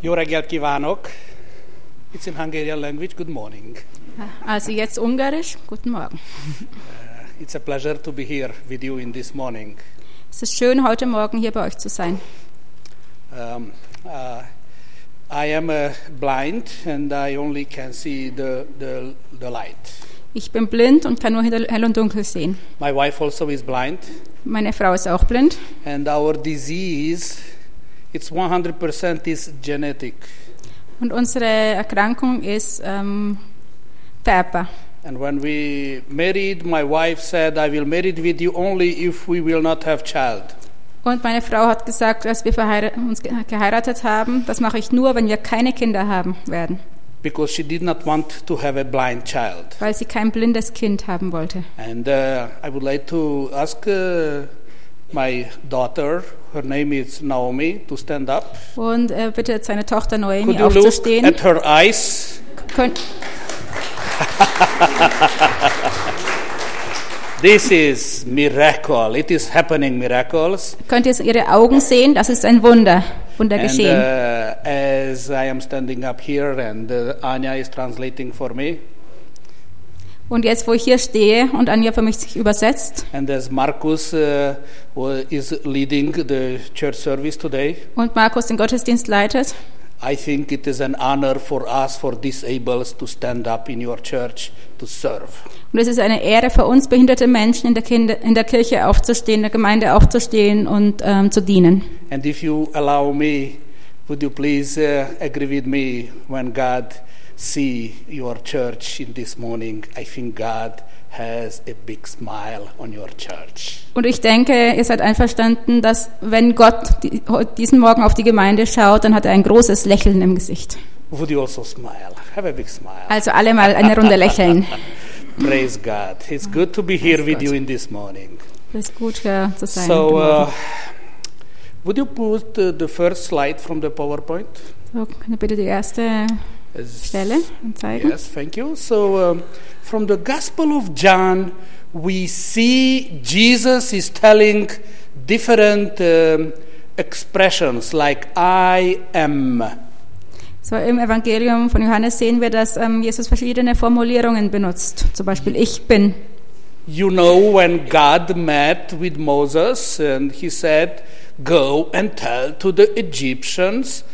Jó reggelt kívánok! It's in Hungarian language. Good morning. Also jetzt Ungarisch. Guten Morgen. Uh, it's a pleasure to be here with you in this morning. Es ist schön, heute Morgen hier bei euch zu sein. Um, uh, I am uh, blind and I only can see the, the, the light. Ich bin blind und kann nur hell und dunkel sehen. My wife also is blind, Meine Frau ist auch blind. and our disease, it's 100% is genetic. Und unsere Erkrankung ist ähm, vererbbar. And when we married, my wife said, I will marry with you only if we will not have child. Und meine Frau hat gesagt, dass wir uns ge- geheiratet haben, das mache ich nur, wenn wir keine Kinder haben werden, Because she did not want to have a blind child. weil sie kein blindes Kind haben wollte. And uh, I would like to ask uh, my daughter, her name is Naomi, to stand up. Und er bittet seine Tochter Noemi Could you look aufzustehen. at her eyes? This is miracle. It is happening miracles. könnt ihr ihre Augen sehen? Das ist ein Wunder, Wunder And geschehen. uh, as I am standing up here and uh, Anya is translating for me, Und jetzt, wo ich hier stehe und Anja für mich sich übersetzt and as Marcus uh, is leading the church service today, und Markus den Gottesdienst leitet, I think it is an honor for us, for disabled, to stand up in your church to serve. und es ist eine Ehre für uns behinderte Menschen in der, Kinder, in der Kirche aufzustehen, in der Gemeinde aufzustehen und ähm, zu dienen. And if you allow me, would you please uh, agree with me when God see your church in this morning? I think God has a big smile on your church. Und ich denke, ihr seid einverstanden, dass wenn Gott die, diesen Morgen auf die Gemeinde schaut, dann hat er ein großes Lächeln im Gesicht. Would you also smile? Have a big smile. Also alle mal eine Runde lächeln. Praise God. It's good to be here with you in this morning. Es ist gut, hier zu sein. So, uh, would you put uh, the first slide from the PowerPoint? so, bitte die erste Stelle zeigen? Yes, thank you. So, um, from the Gospel of John, we see Jesus is telling different um, expressions like I am. So im Evangelium von Johannes sehen wir, dass ähm, Jesus verschiedene Formulierungen benutzt. Zum Beispiel ich bin. You know, when God met with Moses and he said, Go and tell to the Egyptians,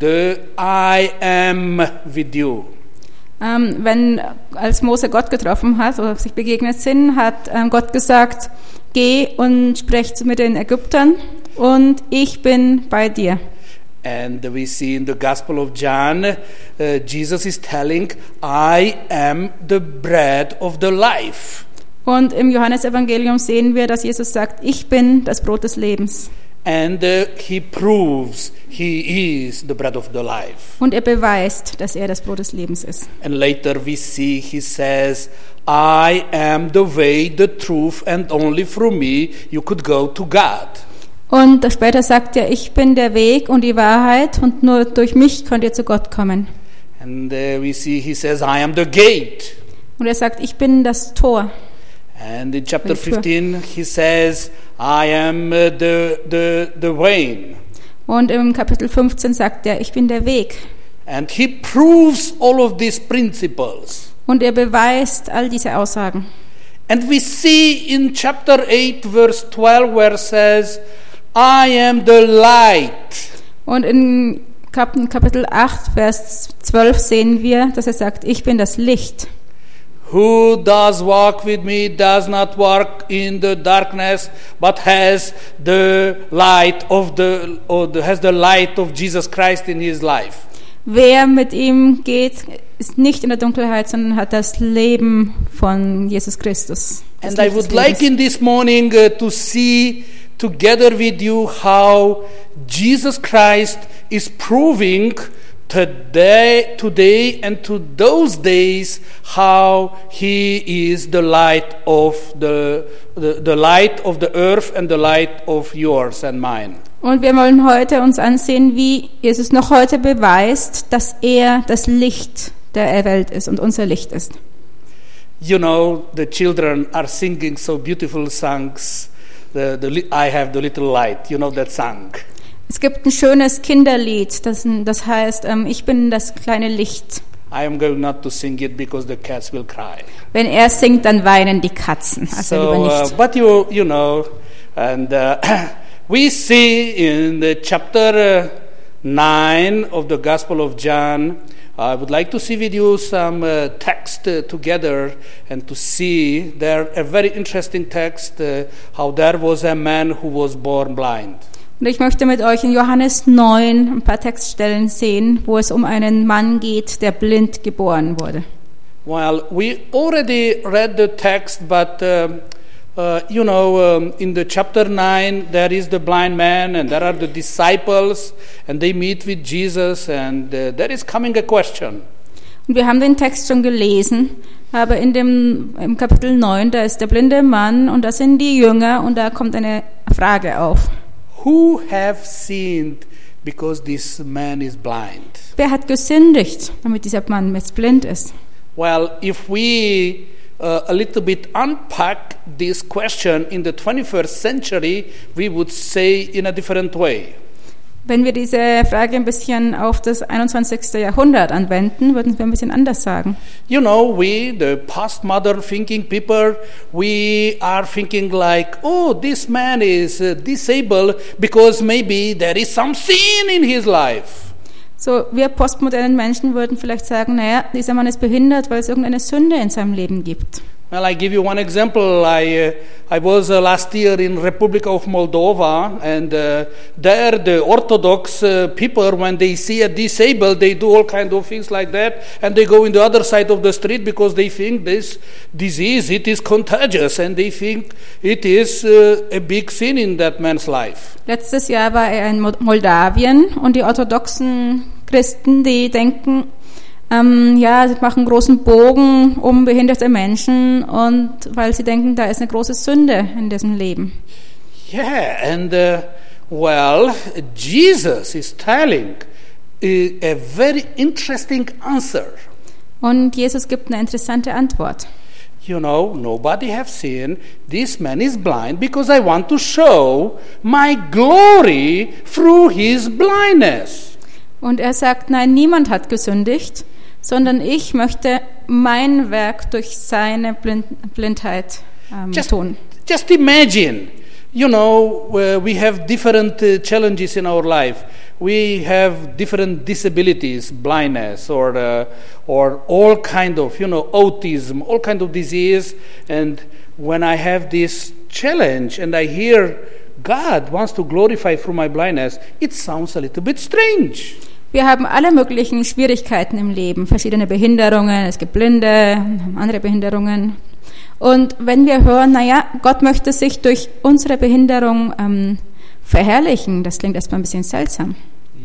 the I am with you. Ähm, wenn als Mose Gott getroffen hat oder sich begegnet sind, hat ähm, Gott gesagt, geh und sprech mit den Ägyptern und ich bin bei dir. And we see in the Gospel of John, uh, Jesus is telling, I am the bread of the life. Und im Johannesevangelium sehen wir, dass Jesus sagt, ich bin das Brot des Lebens. And uh, he proves he is the bread of the life. Und er beweist, dass er das Brot des Lebens ist. And later we see he says, I am the way, the truth, and only through me you could go to God. Und später sagt er, ich bin der Weg und die Wahrheit und nur durch mich könnt ihr zu Gott kommen. And uh, we see he says, I am the gate. Und er sagt, ich bin das Tor. And in chapter Very true. 15 he says, I am uh, the, the, the way. Und im Kapitel 15 sagt er, ich bin der Weg. And he proves all of these principles. Und er beweist all diese Aussagen. And we see in chapter 8, verse 12, where it says, I am the light. Und in Kap Kapitel 8, Vers 12 sehen wir, dass er sagt, ich bin das Licht. Who does walk with me does not walk in the darkness, but has the light of the, or the has the light of Jesus Christ in his life. Wer mit ihm geht, ist nicht in der Dunkelheit, sondern hat das Leben von Jesus Christus. And I would like in this morning uh, to see together with you how Jesus Christ is proving today, today and to those days how he is the light of the, the, the light of the earth and the light of yours and mine. Und wir wollen heute uns ansehen, wie Jesus noch heute beweist, dass er das Licht der Welt ist und unser Licht ist. You know, the children are singing so beautiful songs. The, the, I have the little light. You know that song. Es gibt ein schönes Kinderlied, das, das heißt, ähm, ich bin das kleine Licht. I am going not to sing it because the cats will cry. Wenn er singt, dann weinen die Katzen. Also so, lieber uh, nicht. but you, you know, and uh, we see in the chapter uh, 9 of the Gospel of John, I would like to see with you some uh, text uh, together and to see there a very interesting text uh, how there was a man who was born blind. Und ich möchte mit euch in Johannes 9 ein paar Textstellen sehen, wo es um einen Mann geht, der blind geboren wurde. Well, we already read the text, but um, uh, you know, um, in the chapter 9, there is the blind man, and there are the disciples, and they meet with Jesus, and uh, there is coming a question. Und wir haben den Text schon gelesen, aber in dem im Kapitel 9, da ist der blinde Mann und da sind die Jünger und da kommt eine Frage auf. Who have sinned because this man is blind? Wer hat gesündigt, damit dieser Mann jetzt blind ist? Well, if we uh, a little bit unpack this question in the 21st century, we would say in a different way. Wenn wir diese Frage ein bisschen auf das 21. Jahrhundert anwenden, würden wir ein bisschen anders sagen. You know, we, the postmodern thinking people, we are thinking like, oh, this man is uh, disabled because maybe there is some sin in his life. So, wir postmodernen Menschen würden vielleicht sagen, naja, dieser Mann ist behindert, weil es irgendeine Sünde in seinem Leben gibt. Well, I give you one example. I, uh, I was uh, last year in Republic of Moldova, and uh, there the Orthodox uh, people, when they see a disabled, they do all kind of things like that, and they go in the other side of the street because they think this disease it is contagious, and they think it is uh, a big sin in that man's life. Letztes Jahr war er in Moldawien und die orthodoxen Christen, die denken, ähm, ja, sie machen großen Bogen um behinderte Menschen und weil sie denken, da ist eine große Sünde in diesem Leben. Yeah, and uh, well, Jesus is telling uh, a very interesting answer. Und Jesus gibt eine interessante Antwort. You know, nobody have seen this man is blind because I want to show my glory through his blindness. Und er sagt, nein, niemand hat gesündigt, sondern ich möchte mein Werk durch seine Blind Blindheit ähm, Just, tun. just imagine, you know, we have different uh, challenges in our life. We have different disabilities, blindness, or uh, or all kind of, you know, autism, all kind of disease. And when I have this challenge and I hear God wants to glorify through my blindness, it sounds a little bit strange. Wir haben alle möglichen Schwierigkeiten im Leben, verschiedene Behinderungen, es gibt Blinde, andere Behinderungen. Und wenn wir hören, naja, Gott möchte sich durch unsere Behinderung ähm, verherrlichen, das klingt erstmal ein bisschen seltsam.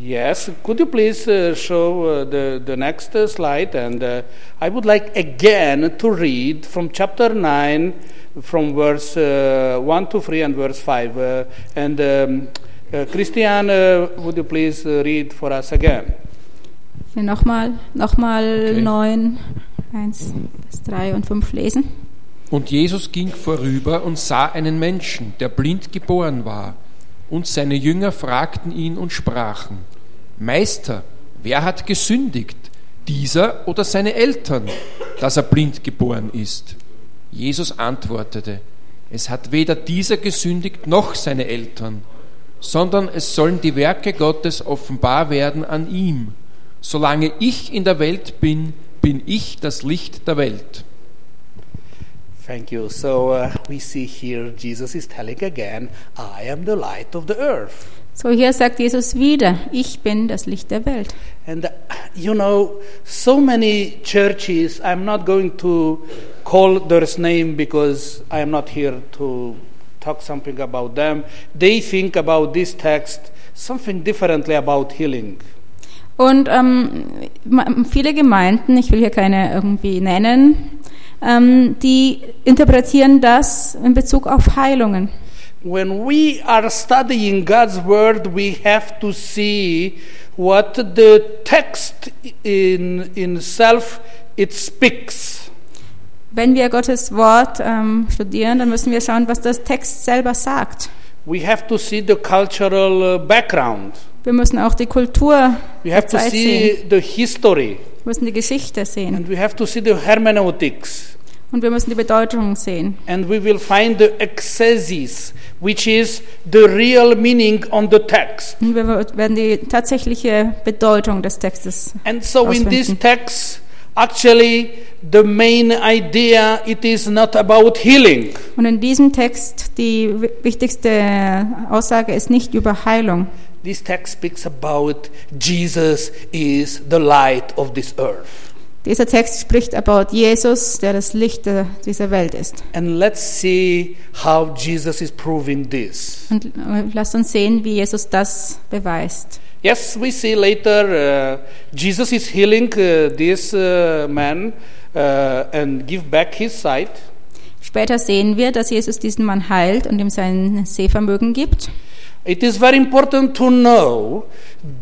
Yes, could you please uh, show uh, the, the next uh, slide? And uh, I would like again to read from chapter 9, from verse uh, 1 to 3 and verse 5. Uh, and um, uh, Christian, uh, would you please uh, read for us again? Wir nochmal, nochmal Okay. 9, 1 bis 3 und 5 lesen. Und Jesus ging vorüber und sah einen Menschen, der blind geboren war. Und seine Jünger fragten ihn und sprachen, Meister, wer hat gesündigt, dieser oder seine Eltern, dass er blind geboren ist? Jesus antwortete, es hat weder dieser gesündigt noch seine Eltern, sondern es sollen die Werke Gottes offenbar werden an ihm. Solange ich in der Welt bin, bin ich das Licht der Welt. Thank you. So uh, we see here Jesus is telling again, I am the light of the earth. So hier sagt Jesus wieder, ich bin das Licht der Welt. And uh, you know, so many churches, I'm not going to call their name because I am not here to talk something about them. They think about this text something differently about healing. Und ähm, viele Gemeinden, ich will hier keine irgendwie nennen, ähm, die interpretieren das in Bezug auf Heilungen. When we are studying God's word, we have to see what the text in in self it speaks. Wenn wir Gottes Wort ähm, studieren, dann müssen wir schauen, was das Text selber sagt. We have to see the cultural uh, background. Wir müssen auch die Kultur We have to see sehen. the history. Wir müssen die Geschichte sehen. And we have to see the hermeneutics. Und wir müssen die Bedeutung sehen. And we will find the exegesis, which is the real meaning on the text. Und wir werden die tatsächliche Bedeutung des Textes And so in this ausfinden. text, actually, the main idea, it is not about healing. Und in diesem Text, die wi- wichtigste Aussage ist nicht über Heilung. This text speaks about Jesus is the light of this earth. Dieser Text spricht about Jesus, der das Licht dieser Welt ist. And let's see how Jesus is proving this. Und äh, lasst uns sehen, wie Jesus das beweist. Yes, we see later uh, Jesus is healing uh, this uh, man uh, and give back his sight. Später sehen wir, dass Jesus diesen Mann heilt und ihm sein Sehvermögen gibt. It is very important to know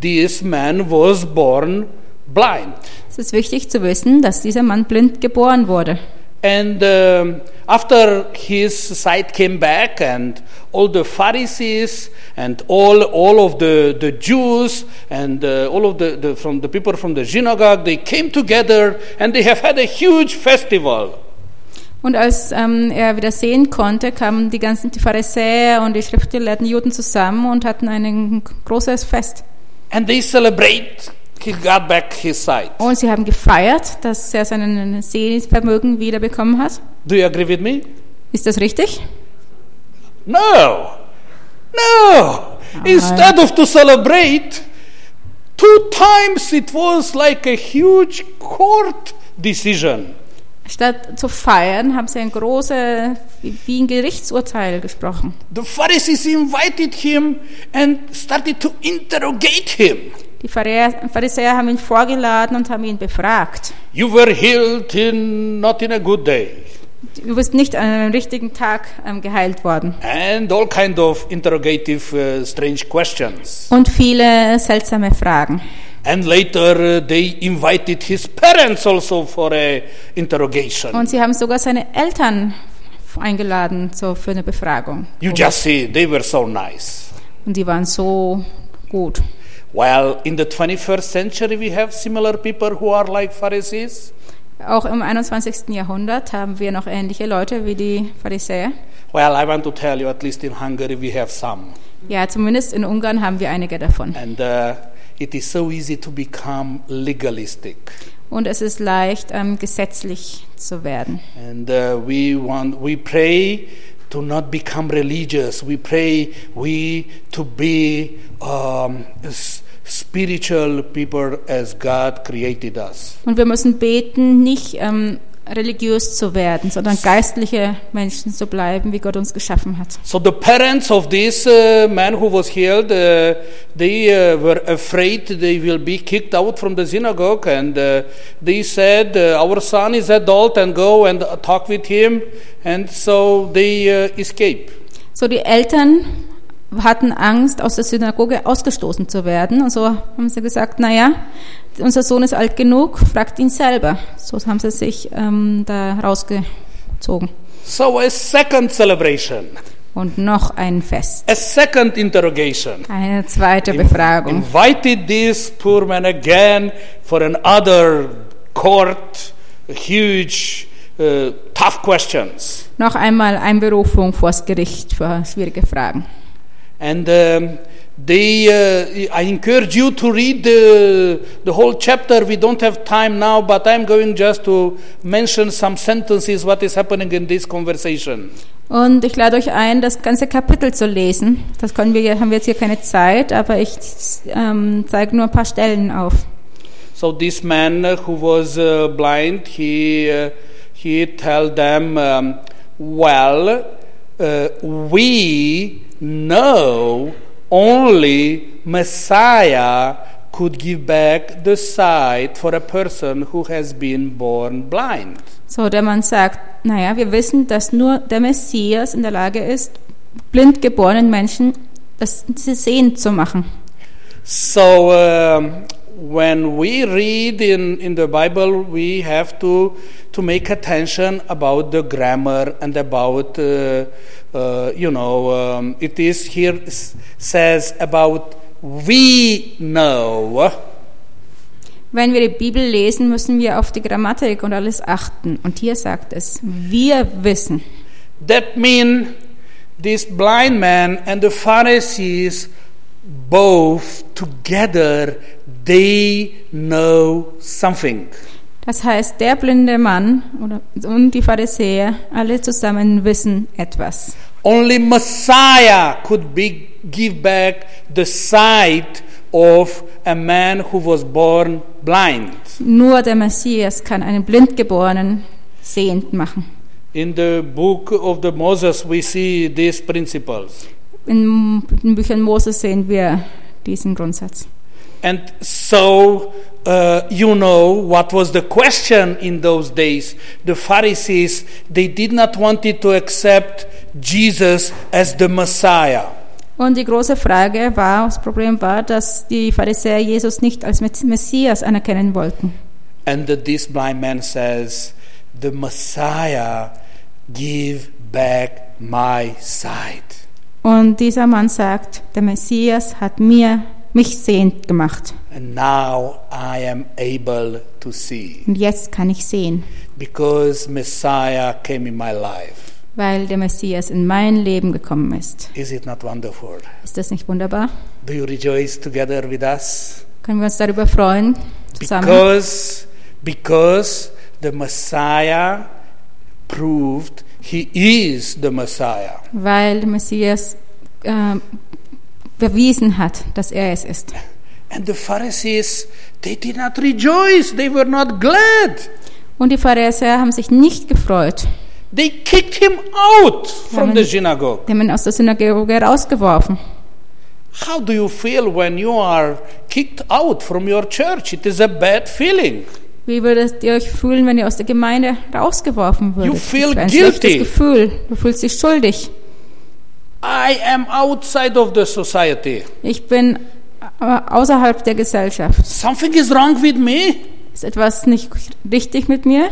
this man was born blind. Es ist wichtig zu wissen, dass dieser Mann blind geboren wurde. And um, after his sight came back, and all the Pharisees and all, all of the, the Jews and uh, all of the, the, from the people from the synagogue, they came together and they have had a huge festival. Und als ähm, er wieder sehen konnte, kamen die ganzen die Pharisäer und die schriftgelehrten Juden zusammen und hatten ein großes Fest. And they celebrate, he got back his sight. Und sie haben gefeiert, dass er sein Sehvermögen wiederbekommen hat. Do you agree with me? Ist das richtig? No. No. Instead of to celebrate, two times it was like a huge court decision. Statt zu feiern, haben sie ein großes, wie ein Gerichtsurteil gesprochen. The Pharisees invited him and started to interrogate him. Die Pharisäer haben ihn vorgeladen und haben ihn befragt. You were healed in not in a good day. Du bist nicht an einem richtigen Tag ähm, geheilt worden. And all kind of interrogative uh, strange questions. Und viele seltsame Fragen. And later uh, they invited his parents also for a interrogation. Und sie haben sogar seine Eltern eingeladen so für eine Befragung. You just see, they were so nice. Und die waren so gut. While in the 21st century we have similar people who are like Pharisees. Auch im 21. Jahrhundert haben wir noch ähnliche Leute wie die Pharisäer. Well, I want to tell you, at least in Hungary we have some. Ja, zumindest in Ungarn haben wir einige davon. And uh, it is so easy to become legalistic. Und es ist leicht, ähm, gesetzlich zu werden. And uh, we want, we pray to not become religious. We pray we to be um, spiritual people as God created us. Und wir müssen beten, nicht ähm, religiös zu werden, sondern geistliche Menschen zu bleiben, wie Gott uns geschaffen hat. So the parents of this uh, man who was healed, uh, they uh, were afraid they will be kicked out from the synagogue, and uh, they said, uh, "Our son is adult, and go and talk with him." And so they uh, escape. So die Eltern hatten Angst, aus der Synagoge ausgestoßen zu werden. Und so haben sie gesagt, naja, unser Sohn ist alt genug, fragt ihn selber. So haben sie sich ähm, da rausgezogen. So a second celebration, Und noch ein Fest. a second interrogation. Eine zweite Befragung. Invited this poor man again for another court, huge, uh, tough questions. Noch einmal Einberufung vors Gericht für schwierige Fragen. And um, they, uh, I encourage you to read the, the whole chapter. We don't have time now, but I'm going just to mention some sentences what is happening in this conversation. Und ich lade euch ein, das ganze Kapitel zu lesen. Das können wir, haben wir jetzt hier keine Zeit, aber ich ähm, zeige nur ein paar Stellen auf. So this man uh, who was uh, blind, he uh, he told them, um, "Well, uh, we know only Messiah could give back the sight for a person who has been born blind." So, der Mann sagt, naja, wir wissen, dass nur der Messias in der Lage ist, blind geborenen Menschen das sie sehend zu machen. So um, when we read in, in the Bible, we have to to make attention about the grammar and about uh, uh, you know um, it is here says about we know. Wenn wir die Bibel lesen, müssen wir auf die Grammatik und alles achten. Und hier sagt es, wir wissen. That means this blind man and the Pharisees both together they know something. Das heißt, der blinde Mann und die Pharisäer, alle zusammen wissen etwas. Only Messiah could be, give back the sight of a man who was born blind. Nur der Messias kann einen Blindgeborenen sehend machen. In the book of the Moses, we see these principles. In den Büchern Moses sehen wir diesen Grundsatz. And so, uh, you know what was the question in those days. The Pharisees, they did not want to accept Jesus as the Messiah. Und die große Frage war, das Problem war, dass die Pharisäer Jesus nicht als Messias anerkennen wollten. And this blind man says, The Messiah give back my sight. Und dieser Mann sagt, der Messias hat mir mich sehend gemacht. And now I am able to see Und jetzt kann ich sehen, because Messiah came in my life. weil der Messias in mein Leben gekommen ist. Is it not wonderful? Ist das nicht wunderbar? Do you rejoice together with us? Können wir uns darüber freuen zusammen? Because because the Messiah proved he is the Messiah. Weil der Messias äh, bewiesen hat, dass er es ist. And the Pharisees, they did not rejoice. They were not glad. Und die Pharisäer haben sich nicht gefreut. They kicked him out from Amen. the synagogue. Die haben ihn aus der Synagoge rausgeworfen. How do you feel when you are kicked out from your church? It is a bad feeling. Wie würdet ihr euch fühlen, wenn ihr aus der Gemeinde rausgeworfen würdet? You feel das guilty. Gefühl. Du fühlst dich schuldig. I am outside of the society. Ich bin äh, außerhalb der Gesellschaft. Something is wrong with me. Ist etwas nicht richtig mit mir?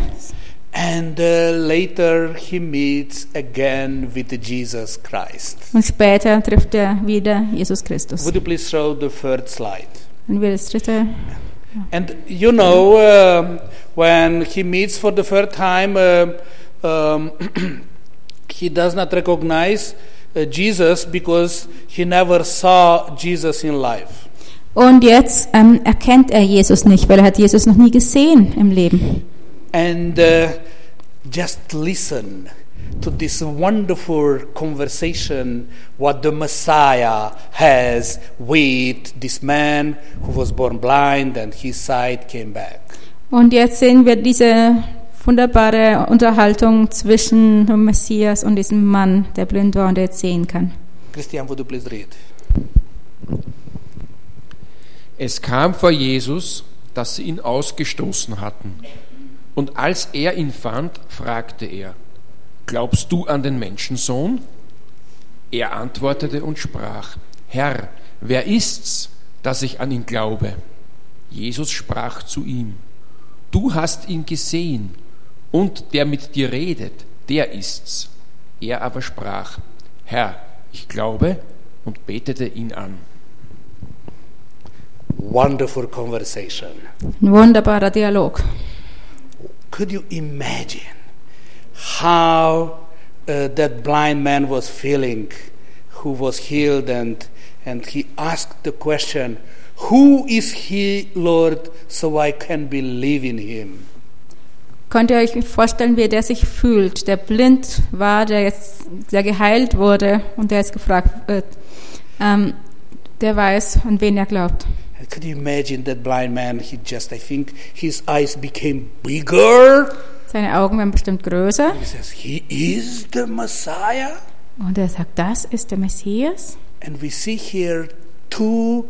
And uh, later he meets again with Jesus Christ. Und später trifft er wieder Jesus Christus. Would you please show the third slide? Und wir das dritte. And you know, um when he meets for the third time, uh, um, he does not recognize uh, Jesus because he never saw Jesus in life. Und jetzt ähm, erkennt er Jesus nicht, weil er hat Jesus noch nie gesehen im Leben. And uh, just listen to this wonderful conversation what the Messiah has with this man who was born blind and his sight came back. Und jetzt sehen wir diese wunderbare Unterhaltung zwischen dem Messias und diesem Mann, der blind war und der jetzt sehen kann. Christian, would you please read? Es kam vor Jesus, dass sie ihn ausgestoßen hatten. Und als er ihn fand, fragte er, Glaubst du an den Menschensohn? Er antwortete und sprach, Herr, wer ist's, dass ich an ihn glaube? Jesus sprach zu ihm, Du hast ihn gesehen, und der mit dir redet, der ist's. Er aber sprach, Herr, ich glaube, und betete ihn an. Wonderful conversation. Ein wunderbarer Dialog. Could you imagine how uh, that blind man was feeling who was healed and and he asked the question who is he lord so i can believe in him? Könnt ihr euch vorstellen, wie der sich fühlt, der blind war, der jetzt der geheilt wurde und der jetzt gefragt wird, ähm, der weiß, an wen er glaubt. Could you imagine that blind man he just i think his eyes became bigger Seine Augen werden bestimmt größer he says he is the messiah und er sagt, das ist der Messias. And we see here two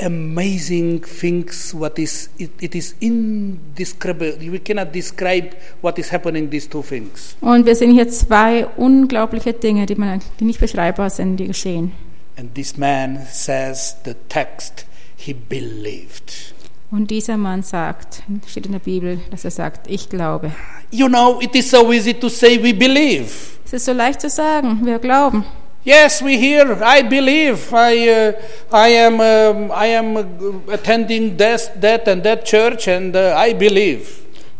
amazing things. What is it, it is indescribable. We cannot describe what is happening. These two things. Und wir sehen hier zwei unglaubliche Dinge, die, man, die nicht beschreibbar sind, die geschehen. And this man says the text. He believed. Und dieser Mann sagt, steht in der Bibel, dass er sagt, ich glaube. You know, it is so easy to say we believe. Es ist so leicht zu sagen, wir glauben. Yes, we hear. I believe. I, uh, I am, um, I am uh, attending this, that, and that church, and uh, I believe.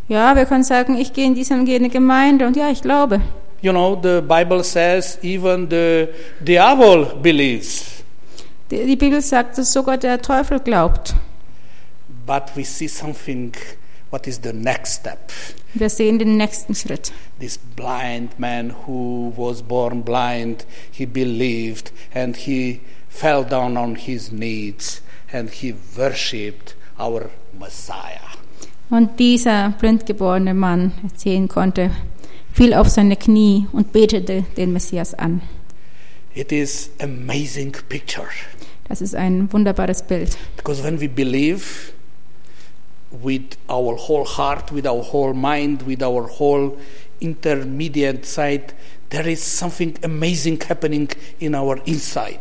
Ja, wir können sagen, ich gehe in diese und jene Gemeinde und ja, ich glaube. You know, the Bible says even the devil believes. Die, die Bibel sagt, dass sogar der Teufel glaubt. But we see something. What is the next step? Wir sehen den nächsten Schritt. This blind man who was born blind, he believed and he fell down on his knees and he worshipped our Messiah. Und dieser blindgeborene Mann, sehen konnte, fiel auf seine Knie und betete den Messias an. It is amazing picture Das ist ein wunderbares Bild. because when we believe with our whole heart, with our whole mind, with our whole intermediate side, there is something amazing happening in our inside.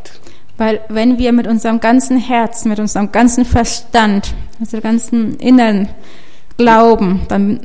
Weil wenn wir mit unserem ganzen Herzen, mit unserem ganzen Verstand, mit unserem ganzen Innern glauben, dann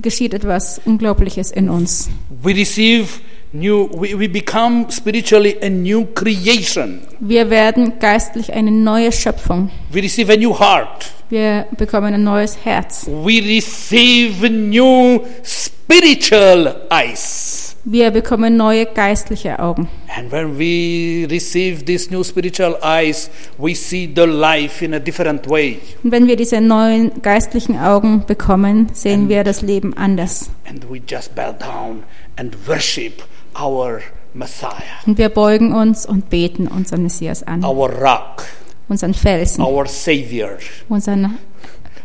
geschieht etwas Unglaubliches in uns. We receive new, we, we become spiritually a new creation. Wir werden geistlich eine neue Schöpfung. We receive a new heart. Wir bekommen ein neues Herz. We receive new spiritual eyes. Wir bekommen neue geistliche Augen. And when we receive these new spiritual eyes, we see the life in a different way. Und wenn wir diese neuen geistlichen Augen bekommen, sehen wir das Leben anders. And we just bow down and worship our Messiah, Und wir beugen uns und beten unseren Messias an, our rock, unseren Felsen, our Savior, unseren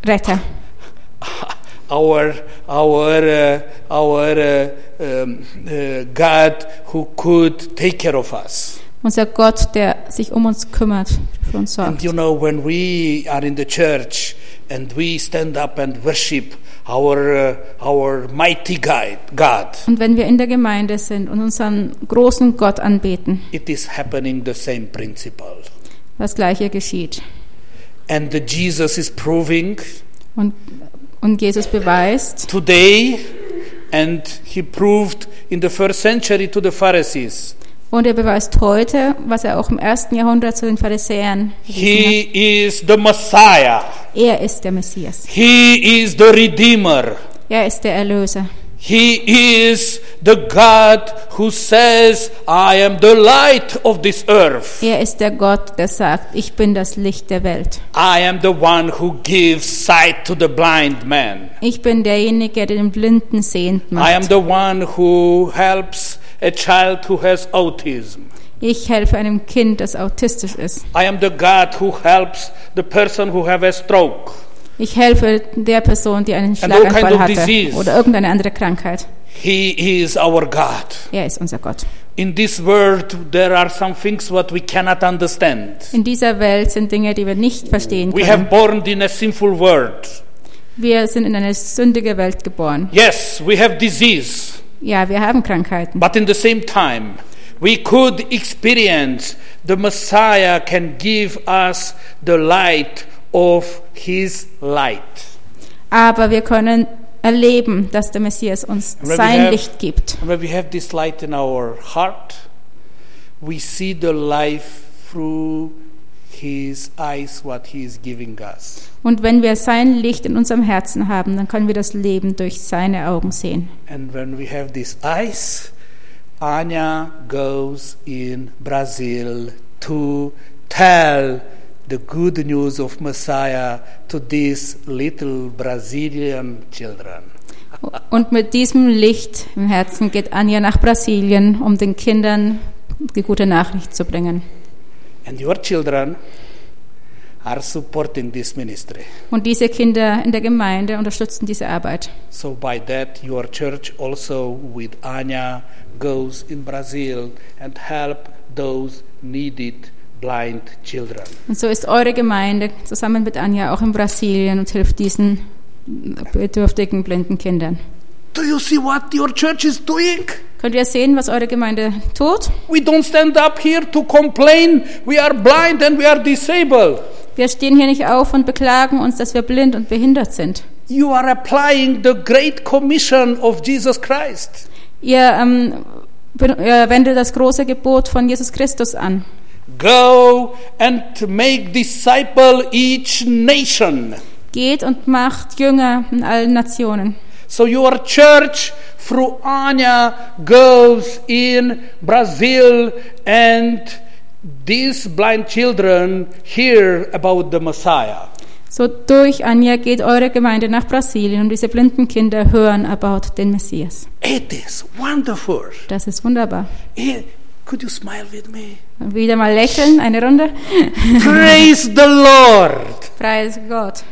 Retter, our, our, uh, our uh, um, uh, God who could take care of us. unser Gott, der sich um uns kümmert, für uns And sorgt. you know, when we are in the church and we stand up and worship our, uh, our mighty God, God, Und wenn wir in der Gemeinde sind und unseren großen Gott anbeten, it is happening the same principle. Das Gleiche geschieht. And the Jesus is proving Und, und Jesus beweist, today, and he proved in the first century to the Pharisees. und er beweist heute, was er auch im ersten Jahrhundert zu den Pharisäern He is the Messiah. hat. Er ist der Messias. He is the Redeemer. Er ist der Erlöser. He is the God who says, I am the light of this earth. Er ist der Gott, der sagt, ich bin das Licht der Welt. I am the one who gives sight to the blind man. Ich bin derjenige, der den Blinden sehend I am macht. the one who helps a child who has autism. Ich helfe einem Kind, das autistisch ist. I am the God who helps the person who have a stroke. Ich helfe der Person, die einen Schlaganfall hatte oder irgendeine andere Krankheit. He is our God. Er ist unser Gott. In this world, there are some things what we cannot understand. In dieser Welt sind Dinge, die wir nicht verstehen We have können. born in a sinful world. Wir sind in eine sündige Welt geboren. Yes, we have disease. Ja, wir haben Krankheiten. But in the same time, we could experience the Messiah can give us the light of his light. Aber wir können erleben, dass der Messias uns sein have- Licht gibt. When we have this light in our heart, we see the life through his eyes, what he is giving us. Und wenn wir sein Licht in unserem Herzen haben, dann können wir das Leben durch seine Augen sehen. And when we have these eyes, Anya goes in Brazil to tell the good news of Messiah to these little Brazilian children. Und mit diesem Licht im Herzen geht Anja nach Brasilien, um den Kindern die gute Nachricht zu bringen. And your children are supporting this ministry. Und diese Kinder in der Gemeinde unterstützen diese Arbeit. So by that, your church also with Anya goes in Brazil and help those needed. Und so ist eure Gemeinde zusammen mit Anja auch in Brasilien und hilft diesen bedürftigen blinden Kindern. Do you see what your church is doing? Könnt ihr sehen, was eure Gemeinde tut? We don't stand up here to complain we are blind and we are disabled. Wir stehen hier nicht auf und beklagen uns, dass wir blind und behindert sind. You are applying the great commission of Jesus Christ. Ihr ähm, äh, wende das große Gebot von Jesus Christus an. Go and make disciple each nation. Geht und macht Jünger in allen Nationen. So your church through Anya goes in Brazil and these blind children hear about the Messiah. So durch Anja geht eure Gemeinde nach Brasilien und diese blinden Kinder hören about den Messias. It is wonderful. Das ist wunderbar. Eh, Could you smile with me? Wieder mal lächeln, eine Runde. Praise the Lord. Preis Gott.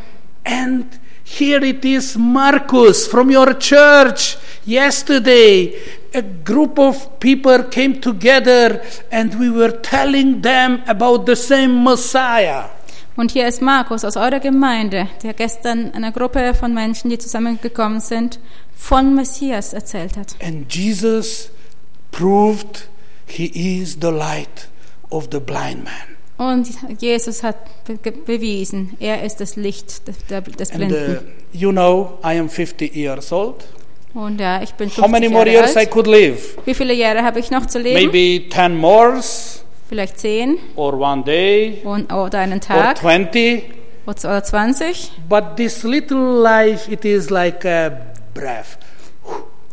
And here it is Marcus from your church. Yesterday, a group of people came together and we were telling them about the same Messiah. Und hier ist Markus aus eurer Gemeinde, der gestern einer Gruppe von Menschen, die zusammengekommen sind, von Messias erzählt hat. And Jesus proved he is the light of the blind man. Und Jesus hat be bewiesen, er ist das Licht des, des And uh, Blinden. you know, I am 50 years old. Und ja, ich bin How many 50 more Jahre years I alt. could live? Wie viele Jahre habe ich noch zu leben? Maybe 10 more, Vielleicht 10 or one day, und, oder einen or Tag 20. oder 20. But this little life, it is like a breath.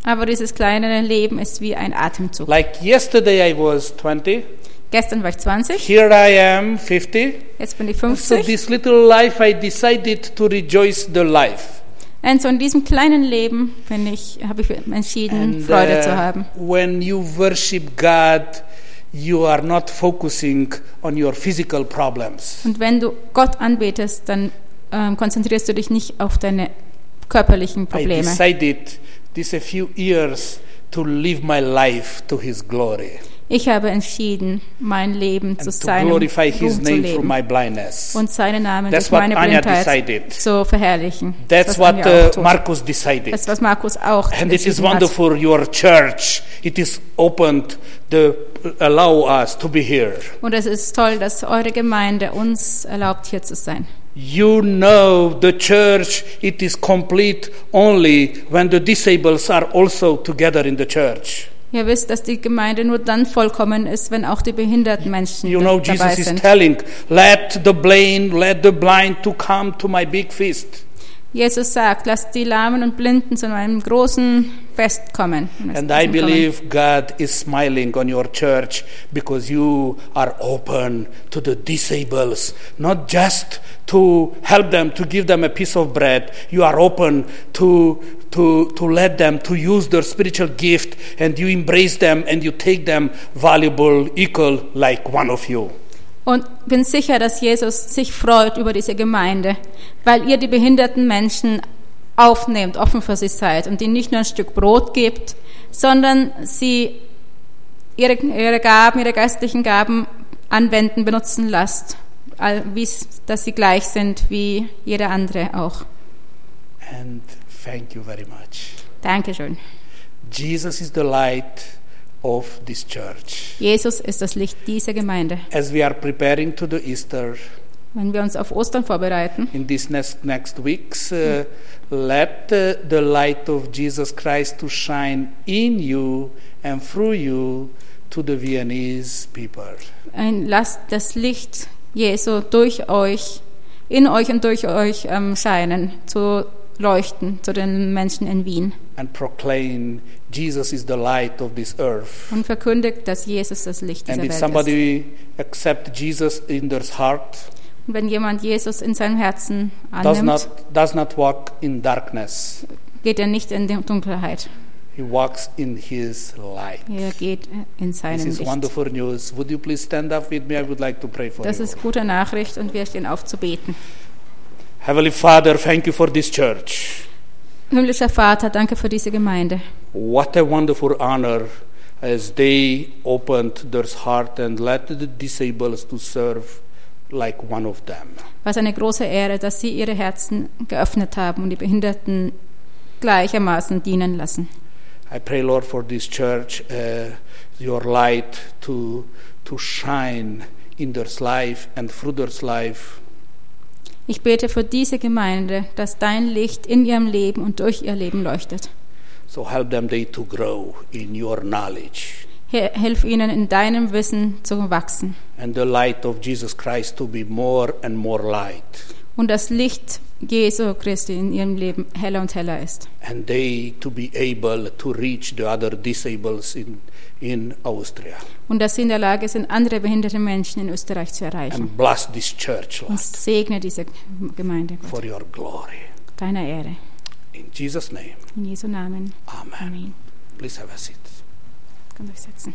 Aber dieses kleine Leben ist wie ein Atemzug. Like yesterday, I was 20. Gestern war ich 20, Here I am, 50. jetzt bin ich So 50. this little life, I decided to rejoice the life. Und so in diesem kleinen Leben bin ich, habe ich entschieden, And Freude uh, zu haben. when you worship God, you are not focusing on your physical problems. Und wenn du Gott anbetest, dann ähm, konzentrierst du dich nicht auf deine körperlichen I Probleme. decided these a few years to live my life to His glory Ich habe entschieden, mein Leben zu seinem Ruhm zu leben und seinen Namen That's durch what meine Blindheit decided. zu verherrlichen. That's Das, what was auch uh, tut. Marcus decided. Das, was Markus auch And it is entschieden hat. wonderful. Your church, it is opened to allow us to be here. Und es ist toll, dass eure Gemeinde uns erlaubt, hier zu sein. You know the church, it is complete only when the disabled are also together in the church. Ihr wisst, dass die Gemeinde nur dann vollkommen ist, wenn auch die behinderten Menschen You know, dabei Jesus is sind. telling, let the blind, let the blind to come to my big feast. Jesus sagt, lasst die Lahmen und Blinden zu einem großen Fest comment. And I believe God is smiling on your church because you are open to the disabled, not just to help them, to give them a piece of bread. You are open to, to, to let them to use their spiritual gift and you embrace them and you take them valuable, equal like one of you. Und bin sicher, dass Jesus sich freut über diese Gemeinde, weil ihr die behinderten Menschen aufnehmt, offen für sie seid und ihnen nicht nur ein Stück Brot gibt, sondern sie ihre, ihre Gaben, ihre geistlichen Gaben anwenden, benutzen lasst, dass sie gleich sind wie jeder andere auch. And thank you very much. Dankeschön. Jesus is the light of this church. Jesus ist das Licht dieser Gemeinde. As we are preparing to the Easter, Wenn wir uns auf Ostern vorbereiten, in these next next weeks uh, let uh, the light of jesus christ to shine in you and through you to the viennese people ein, lasst das Licht Jesu durch euch, in euch und durch euch ähm, scheinen, zu leuchten zu den Menschen in Wien. and proclaim jesus is the light of this earth Und verkündigt, dass Jesus das Licht dieser and if Welt ist. somebody accept jesus in their heart Und wenn jemand Jesus in seinem Herzen does annimmt, not does not walk in darkness geht er nicht in die Dunkelheit. he walks in his light Er geht in this seinem is Licht. wonderful news would you please stand up with me i would like to pray for Das you ist gute Nachricht und wir stehen auf zu beten. heavenly father thank you for this church Himmlischer Vater, danke für diese Gemeinde. What a wonderful honor as they opened their heart and let the disabled to serve like one of them. Was eine große Ehre, dass Sie Ihre Herzen geöffnet haben und die Behinderten gleichermaßen dienen lassen. I pray, Lord, for this church, uh, your light to, to shine in their life and through their life. Ich bete für diese Gemeinde, dass dein Licht in ihrem Leben und durch ihr Leben leuchtet. So help them they to grow in your knowledge. Hilf ihnen in deinem Wissen zu wachsen and the light of Jesus Christ to be more and more light. und das Licht Jesu Christi in ihrem Leben heller und heller ist. And they to be able to reach the other disables in, in Austria. Und dass sie in der Lage sind, andere behinderte Menschen in Österreich zu erreichen. And bless this church, Und Lord, segne diese Gemeinde, Gott. for your glory. Deiner Ehre. In Jesus' name, In Jesu Namen. Amen. Amen. Please have a seat. Könnt euch setzen.